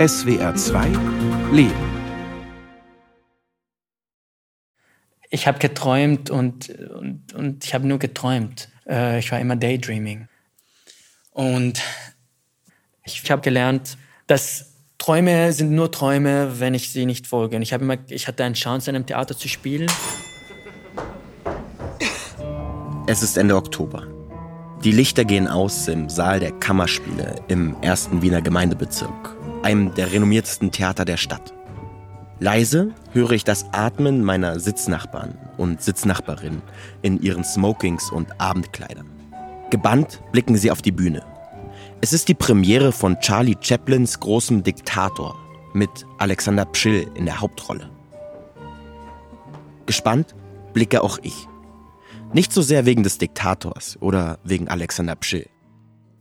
SWR 2 Leben. Ich habe geträumt und, und, und ich habe nur geträumt. Äh, ich war immer Daydreaming. Und ich habe gelernt, dass Träume sind nur Träume, wenn ich sie nicht folge. Und ich, immer, ich hatte eine Chance, in einem Theater zu spielen. Es ist Ende Oktober. Die Lichter gehen aus im Saal der Kammerspiele im ersten Wiener Gemeindebezirk, einem der renommiertesten Theater der Stadt. Leise höre ich das Atmen meiner Sitznachbarn und Sitznachbarinnen in ihren Smokings und Abendkleidern. Gebannt blicken sie auf die Bühne. Es ist die Premiere von Charlie Chaplins großem Diktator mit Alexander Pschill in der Hauptrolle. Gespannt blicke auch ich. Nicht so sehr wegen des Diktators oder wegen Alexander Pschill.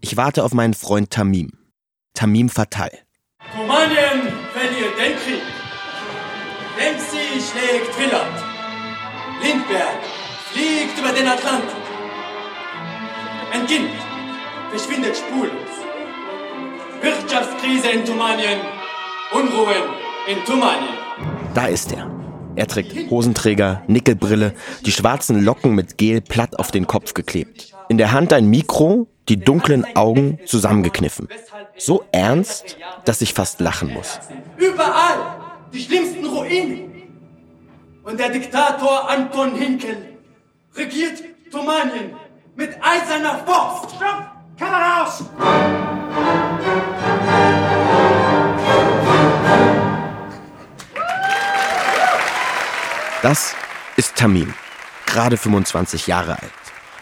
Ich warte auf meinen Freund Tamim. Tamim Fatal. Romanien verliert den Krieg. Dempsey schlägt Willard. Lindbergh fliegt über den Atlantik. Kind verschwindet spurlos. Wirtschaftskrise in Tumanien. Unruhen in Tumanien. Da ist er. Er trägt Hosenträger, Nickelbrille, die schwarzen Locken mit Gel platt auf den Kopf geklebt. In der Hand ein Mikro, die dunklen Augen zusammengekniffen. So ernst, dass ich fast lachen muss. Überall die schlimmsten Ruinen. Und der Diktator Anton Hinkel regiert Tumanien mit eiserner Faust. Stopp! Kamera raus! Das ist Tamim, gerade 25 Jahre alt.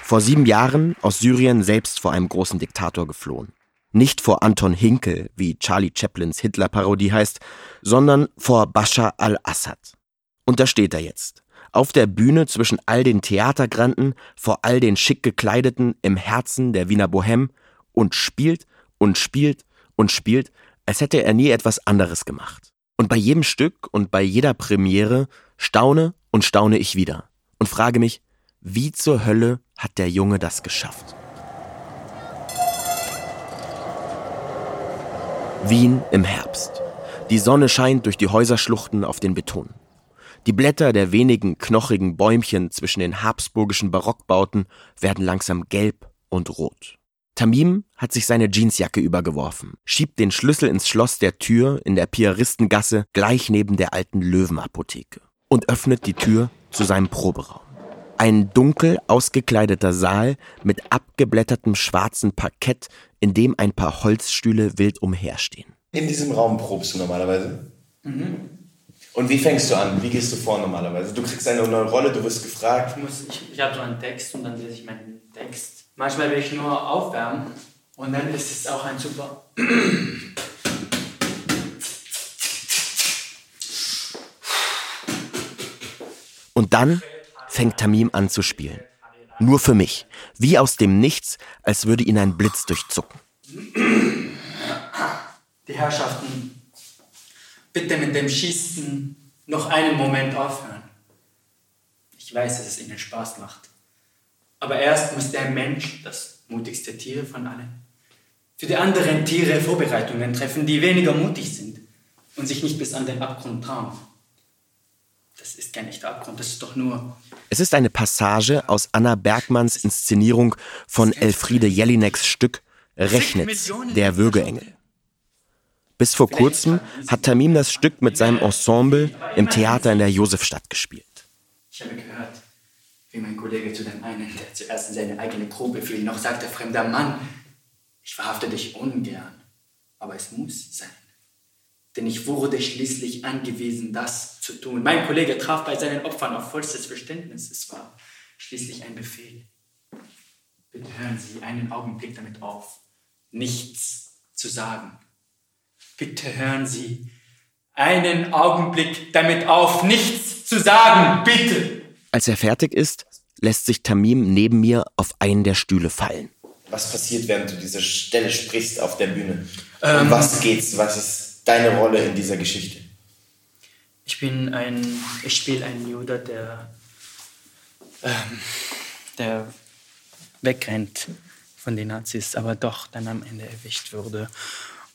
Vor sieben Jahren aus Syrien selbst vor einem großen Diktator geflohen. Nicht vor Anton Hinkel, wie Charlie Chaplins Hitler-Parodie heißt, sondern vor Bashar al-Assad. Und da steht er jetzt. Auf der Bühne zwischen all den Theatergranden, vor all den schick gekleideten, im Herzen der Wiener Bohème und spielt und spielt und spielt, als hätte er nie etwas anderes gemacht. Und bei jedem Stück und bei jeder Premiere staune und staune ich wieder und frage mich, wie zur Hölle hat der Junge das geschafft? Wien im Herbst. Die Sonne scheint durch die Häuserschluchten auf den Beton. Die Blätter der wenigen knochigen Bäumchen zwischen den habsburgischen Barockbauten werden langsam gelb und rot. Tamim hat sich seine Jeansjacke übergeworfen, schiebt den Schlüssel ins Schloss der Tür in der Piaristengasse gleich neben der alten Löwenapotheke und öffnet die Tür zu seinem Proberaum. Ein dunkel ausgekleideter Saal mit abgeblättertem schwarzen Parkett, in dem ein paar Holzstühle wild umherstehen. In diesem Raum probst du normalerweise? Mhm. Und wie fängst du an? Wie gehst du vor normalerweise? Du kriegst eine neue Rolle, du wirst gefragt. Ich, muss, ich, ich habe so einen Text und dann lese ich meinen Text Manchmal will ich nur aufwärmen und dann ist es auch ein super. Und dann fängt Tamim an zu spielen. Nur für mich. Wie aus dem Nichts, als würde ihn ein Blitz durchzucken. Die Herrschaften, bitte mit dem Schießen noch einen Moment aufhören. Ich weiß, dass es Ihnen Spaß macht. Aber erst muss der Mensch, das mutigste Tier von allen, für die anderen Tiere Vorbereitungen treffen, die weniger mutig sind und sich nicht bis an den Abgrund trauen. Das ist kein echter Abgrund, das ist doch nur. Es ist eine Passage aus Anna Bergmanns Inszenierung von Elfriede Jelineks Stück Rechnitz, der Würgeengel. Bis vor kurzem hat Tamim das Stück mit seinem Ensemble im Theater in der Josefstadt gespielt. Ich habe gehört, wie mein Kollege zu dem einen, der zuerst in seine eigene Probe fiel, noch sagte, fremder Mann, ich verhafte dich ungern, aber es muss sein. Denn ich wurde schließlich angewiesen, das zu tun. Mein Kollege traf bei seinen Opfern auf vollstes Verständnis. Es war schließlich ein Befehl. Bitte hören Sie einen Augenblick damit auf, nichts zu sagen. Bitte hören Sie einen Augenblick damit auf, nichts zu sagen. Bitte. Als er fertig ist, lässt sich Tamim neben mir auf einen der Stühle fallen. Was passiert, während du diese Stelle sprichst auf der Bühne? Ähm, um was geht's? Was ist deine Rolle in dieser Geschichte? Ich bin ein, ich spiele einen Jude, der, ähm, der wegrennt von den Nazis, aber doch dann am Ende erwischt wurde.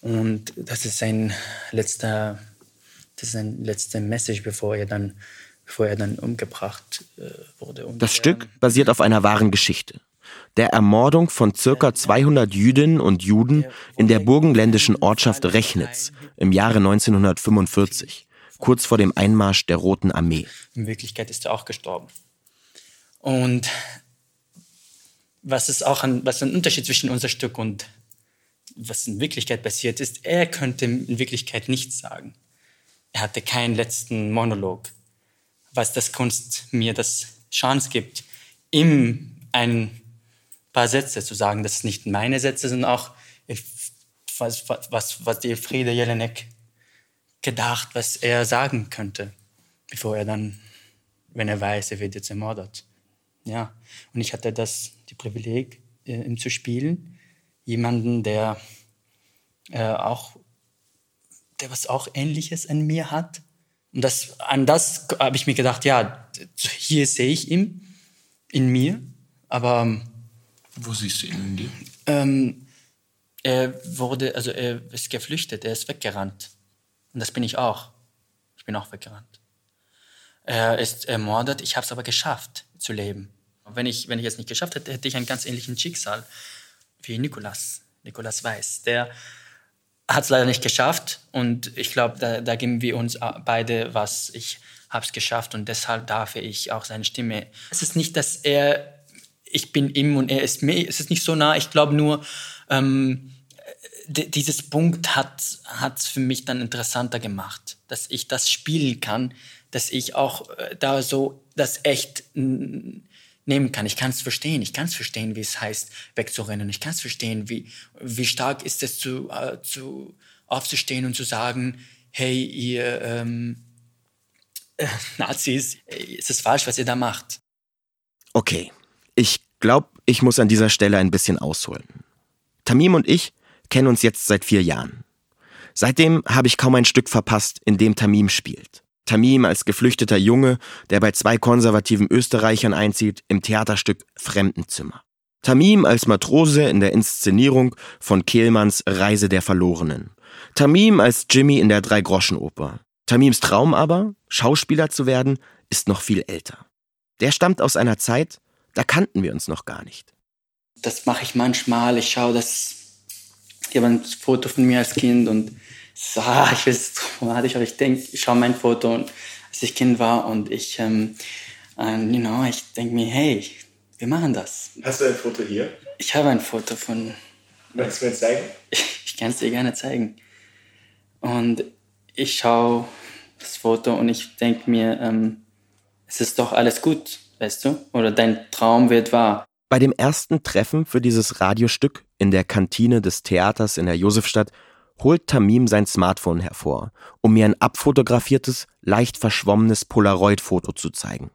Und das ist sein letzter, das ist sein letzter Message, bevor er dann, bevor er dann umgebracht äh, wurde. Und, das Stück basiert auf einer wahren Geschichte. Der Ermordung von circa 200 Jüdinnen und Juden in der burgenländischen Ortschaft Rechnitz im Jahre 1945, kurz vor dem Einmarsch der Roten Armee. In Wirklichkeit ist er auch gestorben. Und was ist auch ein, was ein Unterschied zwischen unser Stück und was in Wirklichkeit passiert ist, er könnte in Wirklichkeit nichts sagen. Er hatte keinen letzten Monolog, was das Kunst mir das Chance gibt, ihm ein paar Sätze zu sagen. Das sind nicht meine Sätze, sondern auch was, was, was die Friede Jelinek gedacht, was er sagen könnte, bevor er dann, wenn er weiß, er wird jetzt ermordet. Ja, und ich hatte das, die Privileg, äh, ihm zu spielen jemanden, der äh, auch, der was auch Ähnliches an mir hat. Und das, an das habe ich mir gedacht, ja, hier sehe ich ihn in mir, aber ähm, wo siehst du ihn in dir? Ähm, er wurde, also er ist geflüchtet, er ist weggerannt. Und das bin ich auch. Ich bin auch weggerannt. Er ist ermordet, ich habe es aber geschafft zu leben. Wenn ich, wenn ich es nicht geschafft hätte, hätte ich ein ganz ähnliches Schicksal wie Nikolas, Nikolas Weiß. Der hat es leider nicht geschafft und ich glaube, da, da geben wir uns beide was. Ich habe es geschafft und deshalb darf ich auch seine Stimme. Es ist nicht, dass er, ich bin ihm und er ist mir, es ist nicht so nah. Ich glaube nur, ähm, dieses Punkt hat es für mich dann interessanter gemacht, dass ich das spielen kann, dass ich auch äh, da so das echt nehmen kann. Ich kann es verstehen. Ich kann es verstehen, wie es heißt, wegzurennen. Ich kann es verstehen, wie, wie stark ist es, zu, äh, zu, aufzustehen und zu sagen, hey, ihr ähm, äh, Nazis, ist es falsch, was ihr da macht. Okay, ich glaube, ich muss an dieser Stelle ein bisschen ausholen. Tamim und ich kennen uns jetzt seit vier Jahren. Seitdem habe ich kaum ein Stück verpasst, in dem Tamim spielt. Tamim als geflüchteter Junge, der bei zwei konservativen Österreichern einzieht, im Theaterstück Fremdenzimmer. Tamim als Matrose in der Inszenierung von Kehlmanns Reise der Verlorenen. Tamim als Jimmy in der Dreigroschenoper. Tamims Traum aber, Schauspieler zu werden, ist noch viel älter. Der stammt aus einer Zeit, da kannten wir uns noch gar nicht. Das mache ich manchmal. Ich schaue das. Ich habe ein Foto von mir als Kind und so, ah, ich weiß es traumatisch, aber ich denke, ich schaue mein Foto, und, als ich Kind war und ich, ähm, ähm, you know, ich denke mir, hey, wir machen das. Hast du ein Foto hier? Ich habe ein Foto von. Magst du mir zeigen? Ich, ich kann es dir gerne zeigen. Und ich schaue das Foto und ich denke mir, ähm, es ist doch alles gut, weißt du? Oder dein Traum wird wahr. Bei dem ersten Treffen für dieses Radiostück in der Kantine des Theaters in der Josefstadt holt Tamim sein Smartphone hervor, um mir ein abfotografiertes, leicht verschwommenes Polaroid-Foto zu zeigen.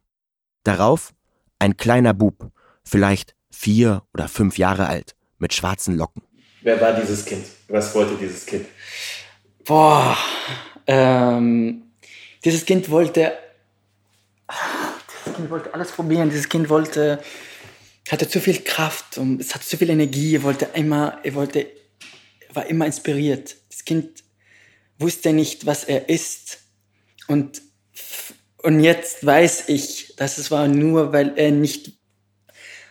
Darauf ein kleiner Bub, vielleicht vier oder fünf Jahre alt, mit schwarzen Locken. Wer war dieses Kind? Was wollte dieses Kind? Boah, ähm, dieses Kind wollte, Kind wollte alles probieren. Dieses Kind wollte, hatte zu viel Kraft und es hatte zu viel Energie. Er wollte immer, er wollte war immer inspiriert. Das Kind wusste nicht, was er ist. Und, und jetzt weiß ich, dass es war nur, weil er nicht,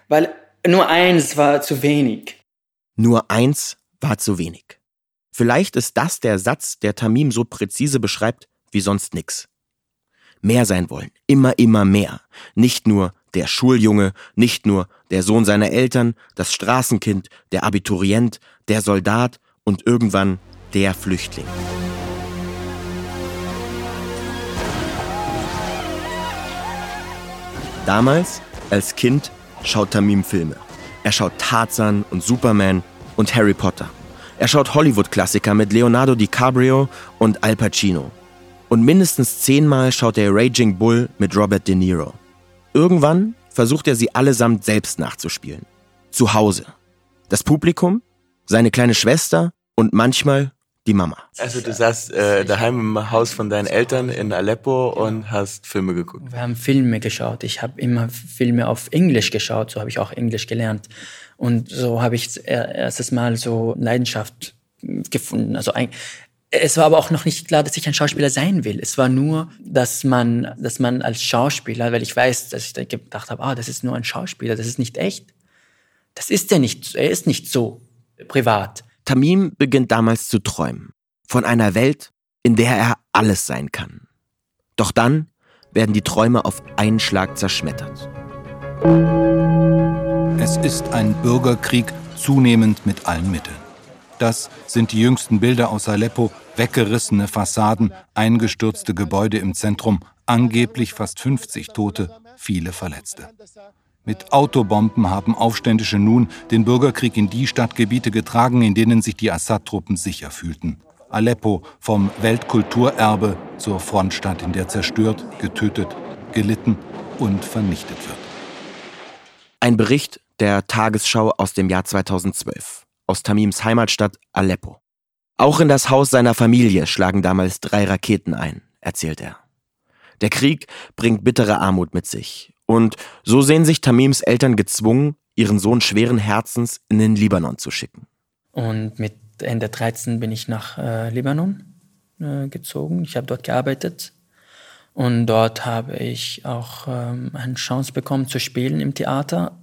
weil nur eins war zu wenig. Nur eins war zu wenig. Vielleicht ist das der Satz, der Tamim so präzise beschreibt wie sonst nix. Mehr sein wollen, immer, immer mehr. Nicht nur der Schuljunge, nicht nur der Sohn seiner Eltern, das Straßenkind, der Abiturient, der Soldat, und irgendwann der Flüchtling. Damals, als Kind, schaut Tamim Filme. Er schaut Tarzan und Superman und Harry Potter. Er schaut Hollywood-Klassiker mit Leonardo DiCaprio und Al Pacino. Und mindestens zehnmal schaut er Raging Bull mit Robert De Niro. Irgendwann versucht er sie allesamt selbst nachzuspielen. Zu Hause. Das Publikum? Seine kleine Schwester und manchmal die Mama. Also du saßt äh, daheim im Haus von deinen Eltern in Aleppo und hast Filme geguckt. Wir haben Filme geschaut. Ich habe immer Filme auf Englisch geschaut, so habe ich auch Englisch gelernt. Und so habe ich erstes Mal so Leidenschaft gefunden. Also ein, es war aber auch noch nicht klar, dass ich ein Schauspieler sein will. Es war nur, dass man, dass man als Schauspieler, weil ich weiß, dass ich da gedacht habe, ah, das ist nur ein Schauspieler, das ist nicht echt. Das ist er nicht. Er ist nicht so privat. Tamim beginnt damals zu träumen. Von einer Welt, in der er alles sein kann. Doch dann werden die Träume auf einen Schlag zerschmettert. Es ist ein Bürgerkrieg, zunehmend mit allen Mitteln. Das sind die jüngsten Bilder aus Aleppo, weggerissene Fassaden, eingestürzte Gebäude im Zentrum, angeblich fast 50 Tote, viele Verletzte. Mit Autobomben haben Aufständische nun den Bürgerkrieg in die Stadtgebiete getragen, in denen sich die Assad-Truppen sicher fühlten. Aleppo vom Weltkulturerbe zur Frontstadt, in der zerstört, getötet, gelitten und vernichtet wird. Ein Bericht der Tagesschau aus dem Jahr 2012 aus Tamims Heimatstadt Aleppo. Auch in das Haus seiner Familie schlagen damals drei Raketen ein, erzählt er. Der Krieg bringt bittere Armut mit sich. Und so sehen sich Tamims Eltern gezwungen, ihren Sohn schweren Herzens in den Libanon zu schicken. Und mit Ende 13 bin ich nach äh, Libanon äh, gezogen. Ich habe dort gearbeitet. Und dort habe ich auch ähm, eine Chance bekommen zu spielen im Theater.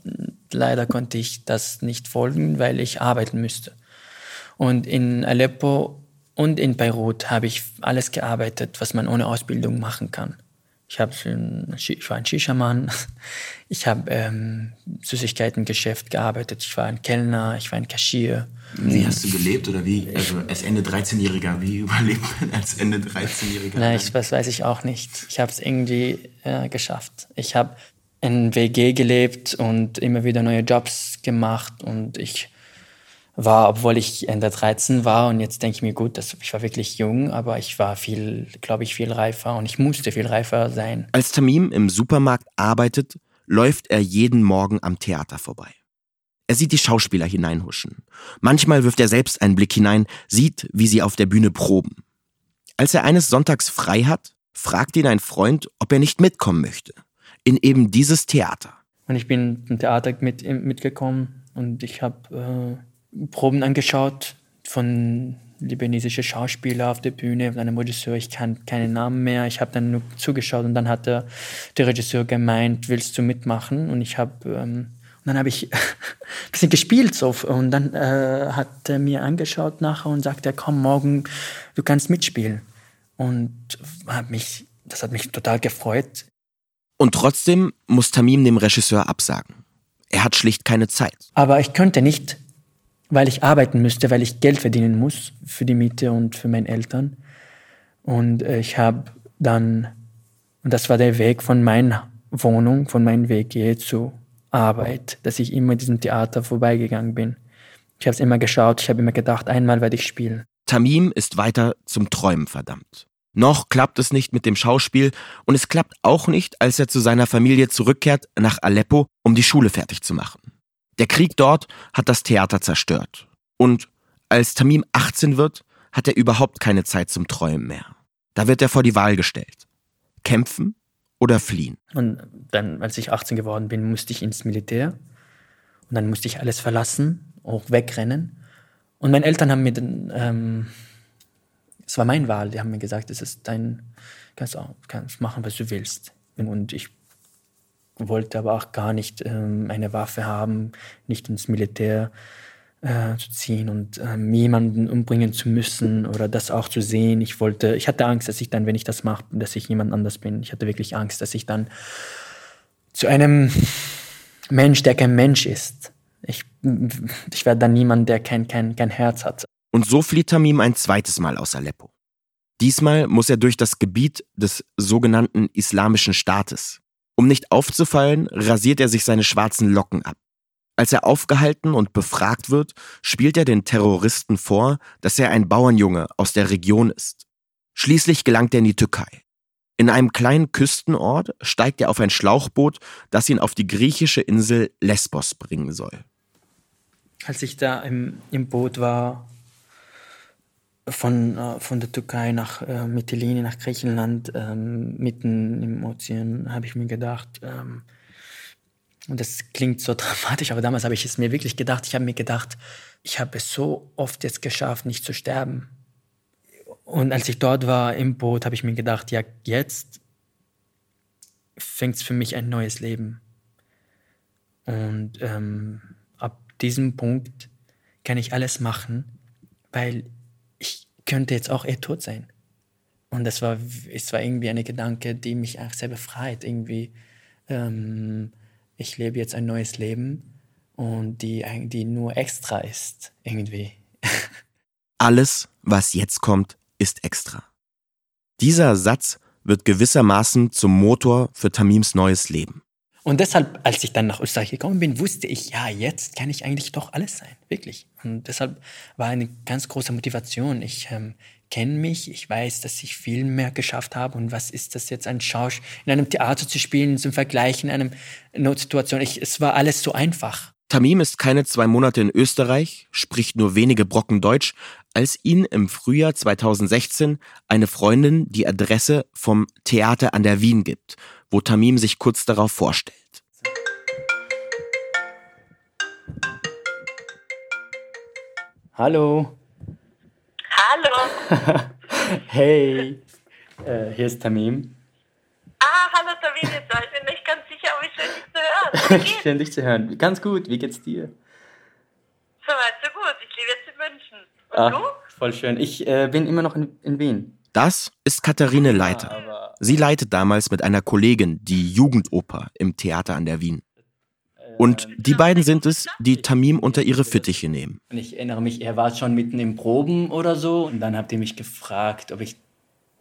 Leider konnte ich das nicht folgen, weil ich arbeiten müsste. Und in Aleppo und in Beirut habe ich alles gearbeitet, was man ohne Ausbildung machen kann. Ich, hab, ich war ein Shisha-Mann, ich habe ähm, Süßigkeitengeschäft gearbeitet, ich war ein Kellner, ich war ein Cashier. Wie hast du gelebt oder wie, also als Ende 13-Jähriger, wie überlebt man als Ende 13-Jähriger? Nein, ich, das weiß ich auch nicht. Ich habe es irgendwie äh, geschafft. Ich habe in WG gelebt und immer wieder neue Jobs gemacht und ich war, obwohl ich Ende 13 war und jetzt denke ich mir, gut, das, ich war wirklich jung, aber ich war viel, glaube ich, viel reifer und ich musste viel reifer sein. Als Tamim im Supermarkt arbeitet, läuft er jeden Morgen am Theater vorbei. Er sieht die Schauspieler hineinhuschen. Manchmal wirft er selbst einen Blick hinein, sieht, wie sie auf der Bühne proben. Als er eines Sonntags frei hat, fragt ihn ein Freund, ob er nicht mitkommen möchte. In eben dieses Theater. Und ich bin im Theater mit, mitgekommen und ich habe äh Proben angeschaut von libanesischen Schauspielern auf der Bühne, einem Regisseur, ich kann keinen Namen mehr. Ich habe dann nur zugeschaut und dann hat der, der Regisseur gemeint, willst du mitmachen? Und ich habe ähm, und dann habe ich ein bisschen gespielt so und dann äh, hat er mir angeschaut nachher und sagte, komm morgen, du kannst mitspielen. Und hat mich, das hat mich total gefreut. Und trotzdem muss Tamim dem Regisseur absagen. Er hat schlicht keine Zeit. Aber ich könnte nicht weil ich arbeiten müsste, weil ich Geld verdienen muss für die Miete und für meine Eltern. Und äh, ich habe dann, und das war der Weg von meiner Wohnung, von meinem Weg hier zur Arbeit, dass ich immer diesem Theater vorbeigegangen bin. Ich habe es immer geschaut, ich habe immer gedacht, einmal werde ich spielen. Tamim ist weiter zum Träumen verdammt. Noch klappt es nicht mit dem Schauspiel und es klappt auch nicht, als er zu seiner Familie zurückkehrt nach Aleppo, um die Schule fertig zu machen. Der Krieg dort hat das Theater zerstört. Und als Tamim 18 wird, hat er überhaupt keine Zeit zum Träumen mehr. Da wird er vor die Wahl gestellt. Kämpfen oder fliehen. Und dann, als ich 18 geworden bin, musste ich ins Militär. Und dann musste ich alles verlassen, auch wegrennen. Und meine Eltern haben mir ähm, es war meine Wahl, die haben mir gesagt, es ist dein, kannst, auch, kannst machen, was du willst. Und ich wollte aber auch gar nicht ähm, eine Waffe haben, nicht ins Militär äh, zu ziehen und ähm, jemanden umbringen zu müssen oder das auch zu sehen. Ich wollte, ich hatte Angst, dass ich dann, wenn ich das mache, dass ich jemand anders bin. Ich hatte wirklich Angst, dass ich dann zu einem Mensch, der kein Mensch ist. Ich, ich werde dann niemand, der kein, kein, kein Herz hat. Und so flieht Tamim ein zweites Mal aus Aleppo. Diesmal muss er durch das Gebiet des sogenannten Islamischen Staates. Um nicht aufzufallen, rasiert er sich seine schwarzen Locken ab. Als er aufgehalten und befragt wird, spielt er den Terroristen vor, dass er ein Bauernjunge aus der Region ist. Schließlich gelangt er in die Türkei. In einem kleinen Küstenort steigt er auf ein Schlauchboot, das ihn auf die griechische Insel Lesbos bringen soll. Als ich da im, im Boot war, von, äh, von der Türkei nach äh, Mytilene, nach Griechenland, ähm, mitten im Ozean, habe ich mir gedacht, ähm, und das klingt so dramatisch, aber damals habe ich es mir wirklich gedacht, ich habe mir gedacht, ich habe es so oft jetzt geschafft, nicht zu sterben. Und als ich dort war im Boot, habe ich mir gedacht, ja, jetzt fängt es für mich ein neues Leben. Und ähm, ab diesem Punkt kann ich alles machen, weil ich könnte jetzt auch eher tot sein. Und das war, es war irgendwie eine Gedanke, die mich auch sehr befreit. Irgendwie, ähm, ich lebe jetzt ein neues Leben und die, die nur extra ist, irgendwie. Alles, was jetzt kommt, ist extra. Dieser Satz wird gewissermaßen zum Motor für Tamims neues Leben. Und deshalb, als ich dann nach Österreich gekommen bin, wusste ich, ja, jetzt kann ich eigentlich doch alles sein, wirklich. Und deshalb war eine ganz große Motivation. Ich ähm, kenne mich, ich weiß, dass ich viel mehr geschafft habe. Und was ist das jetzt, ein Schausch in einem Theater zu spielen, zum Vergleich in einer Notsituation? Ich, es war alles so einfach. Tamim ist keine zwei Monate in Österreich, spricht nur wenige Brocken Deutsch, als ihn im Frühjahr 2016 eine Freundin die Adresse vom Theater an der Wien gibt, wo Tamim sich kurz darauf vorstellt. Hallo. Hallo. hey, äh, hier ist Tamim. Ah, hallo Tamim, jetzt war ich mir nicht ganz sicher, aber ich schön dich zu hören. Wie geht's? Schön dich zu hören. Ganz gut, wie geht's dir? Soweit, so gut. Ich lebe jetzt in München. Und Ah, du? voll schön. Ich äh, bin immer noch in, in Wien. Das ist Katharine Leiter. Aber Sie leitet damals mit einer Kollegin die Jugendoper im Theater an der Wien. Und die beiden sind es, die Tamim unter ihre Fittiche nehmen. Und ich erinnere mich, er war schon mitten im Proben oder so. Und dann habt ihr mich gefragt, ob ich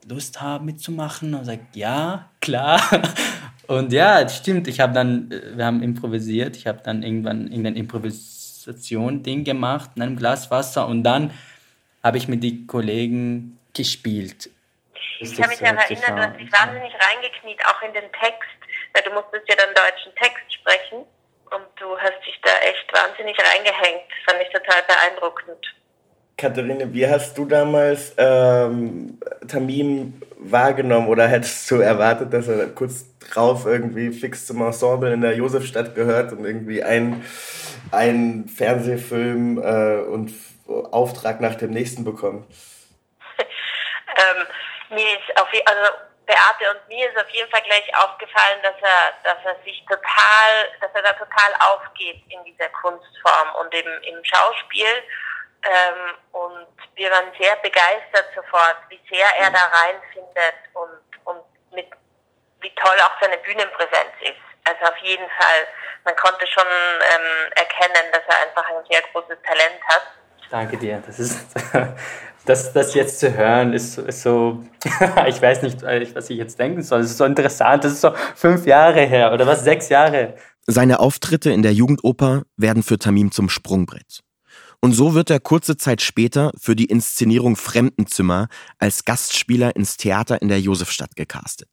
Lust habe mitzumachen. Und sagt, ja, klar. Und ja, stimmt. Ich habe dann, äh, wir haben improvisiert. Ich habe dann irgendwann irgendein Improvisation-Ding gemacht in einem Glas Wasser. Und dann habe ich mit den Kollegen gespielt. Ich kann mich daran erinnern, du hast dich wahnsinnig reingekniet, auch in den Text. Weil du musstest ja dann deutschen Text sprechen. Und du hast dich da echt wahnsinnig reingehängt. Das fand ich total beeindruckend. Katharine, wie hast du damals ähm, Tamim wahrgenommen oder hättest du erwartet, dass er kurz drauf irgendwie fix zum Ensemble in der Josefstadt gehört und irgendwie ein, ein Fernsehfilm äh, und Auftrag nach dem nächsten bekommt? Mir ist auf also Beate und mir ist auf jeden Fall gleich aufgefallen, dass er, dass er sich total, dass er da total aufgeht in dieser Kunstform und im, im Schauspiel. Ähm, und wir waren sehr begeistert sofort, wie sehr er da reinfindet und, und mit, wie toll auch seine Bühnenpräsenz ist. Also auf jeden Fall, man konnte schon ähm, erkennen, dass er einfach ein sehr großes Talent hat. Danke dir. Das ist das, das jetzt zu hören, ist, ist so, ich weiß nicht, äh, was ich jetzt denken soll. Es ist so interessant. Das ist so fünf Jahre her oder was, sechs Jahre. Seine Auftritte in der Jugendoper werden für Tamim zum Sprungbrett. Und so wird er kurze Zeit später für die Inszenierung Fremdenzimmer als Gastspieler ins Theater in der Josefstadt gecastet.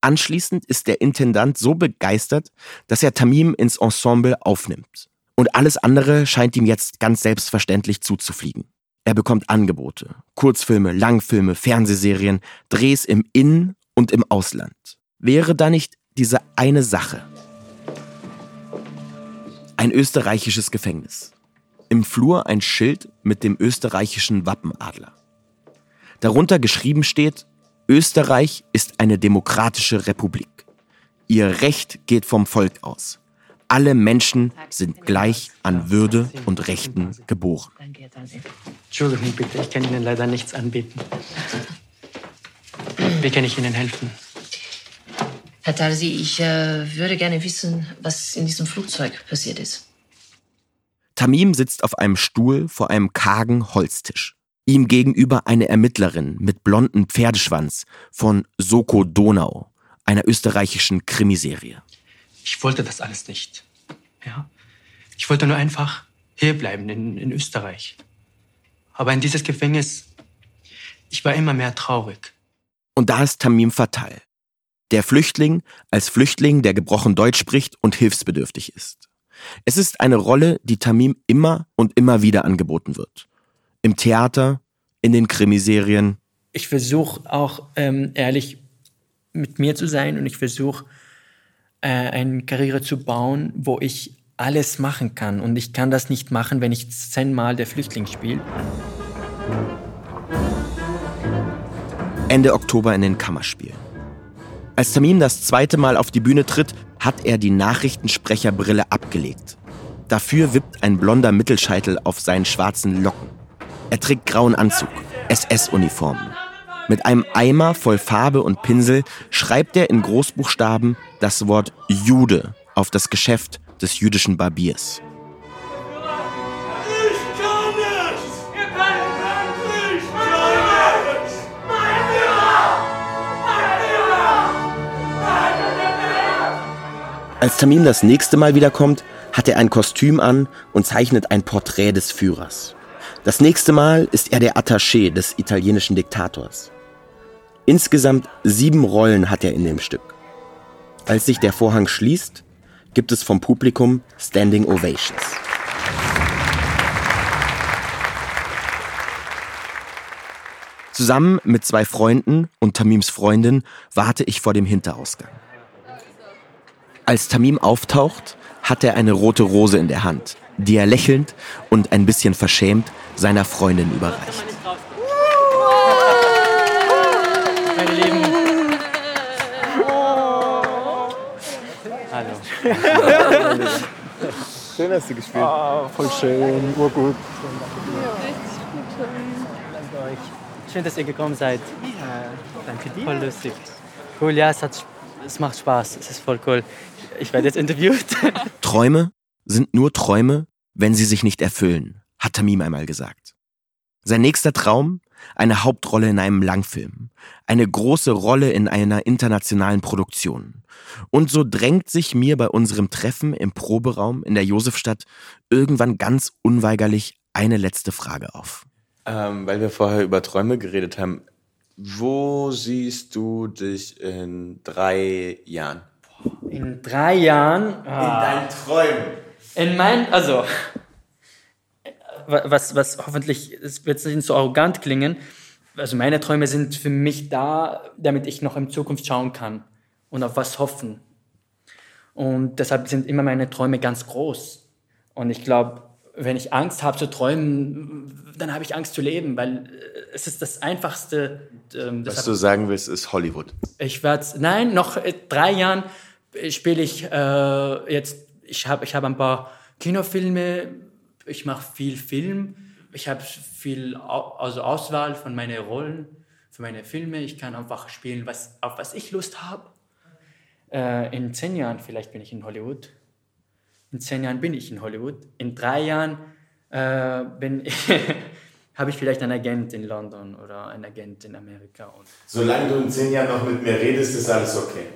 Anschließend ist der Intendant so begeistert, dass er Tamim ins Ensemble aufnimmt. Und alles andere scheint ihm jetzt ganz selbstverständlich zuzufliegen. Er bekommt Angebote, Kurzfilme, Langfilme, Fernsehserien, Drehs im In- und im Ausland. Wäre da nicht diese eine Sache? Ein österreichisches Gefängnis. Im Flur ein Schild mit dem österreichischen Wappenadler. Darunter geschrieben steht, Österreich ist eine demokratische Republik. Ihr Recht geht vom Volk aus. Alle Menschen sind gleich an Würde und Rechten geboren. Entschuldigung bitte, ich kann Ihnen leider nichts anbieten. Wie kann ich Ihnen helfen? Herr Talsi, ich äh, würde gerne wissen, was in diesem Flugzeug passiert ist. Tamim sitzt auf einem Stuhl vor einem kargen Holztisch. Ihm gegenüber eine Ermittlerin mit blondem Pferdeschwanz von Soko Donau, einer österreichischen Krimiserie. Ich wollte das alles nicht. Ja? Ich wollte nur einfach hierbleiben in, in Österreich. Aber in dieses Gefängnis, ich war immer mehr traurig. Und da ist Tamim fatal. Der Flüchtling als Flüchtling, der gebrochen Deutsch spricht und hilfsbedürftig ist. Es ist eine Rolle, die Tamim immer und immer wieder angeboten wird. Im Theater, in den Krimiserien. Ich versuche auch ähm, ehrlich mit mir zu sein und ich versuche äh, eine Karriere zu bauen, wo ich alles machen kann. Und ich kann das nicht machen, wenn ich zehnmal der Flüchtling spiele. Ende Oktober in den Kammerspielen. Als Tamim das zweite Mal auf die Bühne tritt, hat er die Nachrichtensprecherbrille abgelegt. Dafür wippt ein blonder Mittelscheitel auf seinen schwarzen Locken. Er trägt grauen Anzug, SS-Uniformen. Mit einem Eimer voll Farbe und Pinsel schreibt er in Großbuchstaben das Wort Jude auf das Geschäft des jüdischen Barbiers. Als Tamim das nächste Mal wiederkommt, hat er ein Kostüm an und zeichnet ein Porträt des Führers. Das nächste Mal ist er der Attaché des italienischen Diktators. Insgesamt sieben Rollen hat er in dem Stück. Als sich der Vorhang schließt, gibt es vom Publikum Standing Ovations. Zusammen mit zwei Freunden und Tamims Freundin warte ich vor dem Hinterausgang. Als Tamim auftaucht, hat er eine rote Rose in der Hand, die er lächelnd und ein bisschen verschämt seiner Freundin überreicht. Meine Lieben. Hallo. Schön hast du gespielt. Ah, voll schön, urgut. Schön, dass ihr gekommen seid. Ja, danke dir. Voll lustig. Cool, ja, es, hat, es macht Spaß. Es ist voll cool. Ich werde jetzt interviewt. Träume sind nur Träume, wenn sie sich nicht erfüllen, hat Tamim einmal gesagt. Sein nächster Traum? Eine Hauptrolle in einem Langfilm. Eine große Rolle in einer internationalen Produktion. Und so drängt sich mir bei unserem Treffen im Proberaum in der Josefstadt irgendwann ganz unweigerlich eine letzte Frage auf. Ähm, weil wir vorher über Träume geredet haben. Wo siehst du dich in drei Jahren? In drei Jahren. ah, Träumen. In mein, also, was, was hoffentlich, es wird nicht so arrogant klingen, also meine Träume sind für mich da, damit ich noch in Zukunft schauen kann und auf was hoffen. Und deshalb sind immer meine Träume ganz groß. Und ich glaube, wenn ich Angst habe zu träumen, dann habe ich Angst zu leben, weil äh, es ist das Einfachste. Ähm, Was du sagen willst, ist Hollywood. ich werde, nein, noch äh, drei Jahren spiele ich äh, jetzt, ich habe ich hab ein paar Kinofilme, ich mache viel Film, ich habe viel also Auswahl von meinen Rollen, für meine Filme, ich kann einfach spielen, was, auf was ich Lust habe. Äh, in zehn Jahren vielleicht bin ich in Hollywood. In zehn Jahren bin ich in Hollywood. In drei Jahren äh, bin habe ich vielleicht einen Agent in London oder einen Agent in Amerika. Und Solange du in zehn Jahren noch mit mir redest, ist alles okay.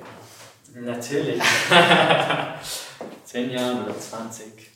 Natürlich. Zehn Jahren oder 20.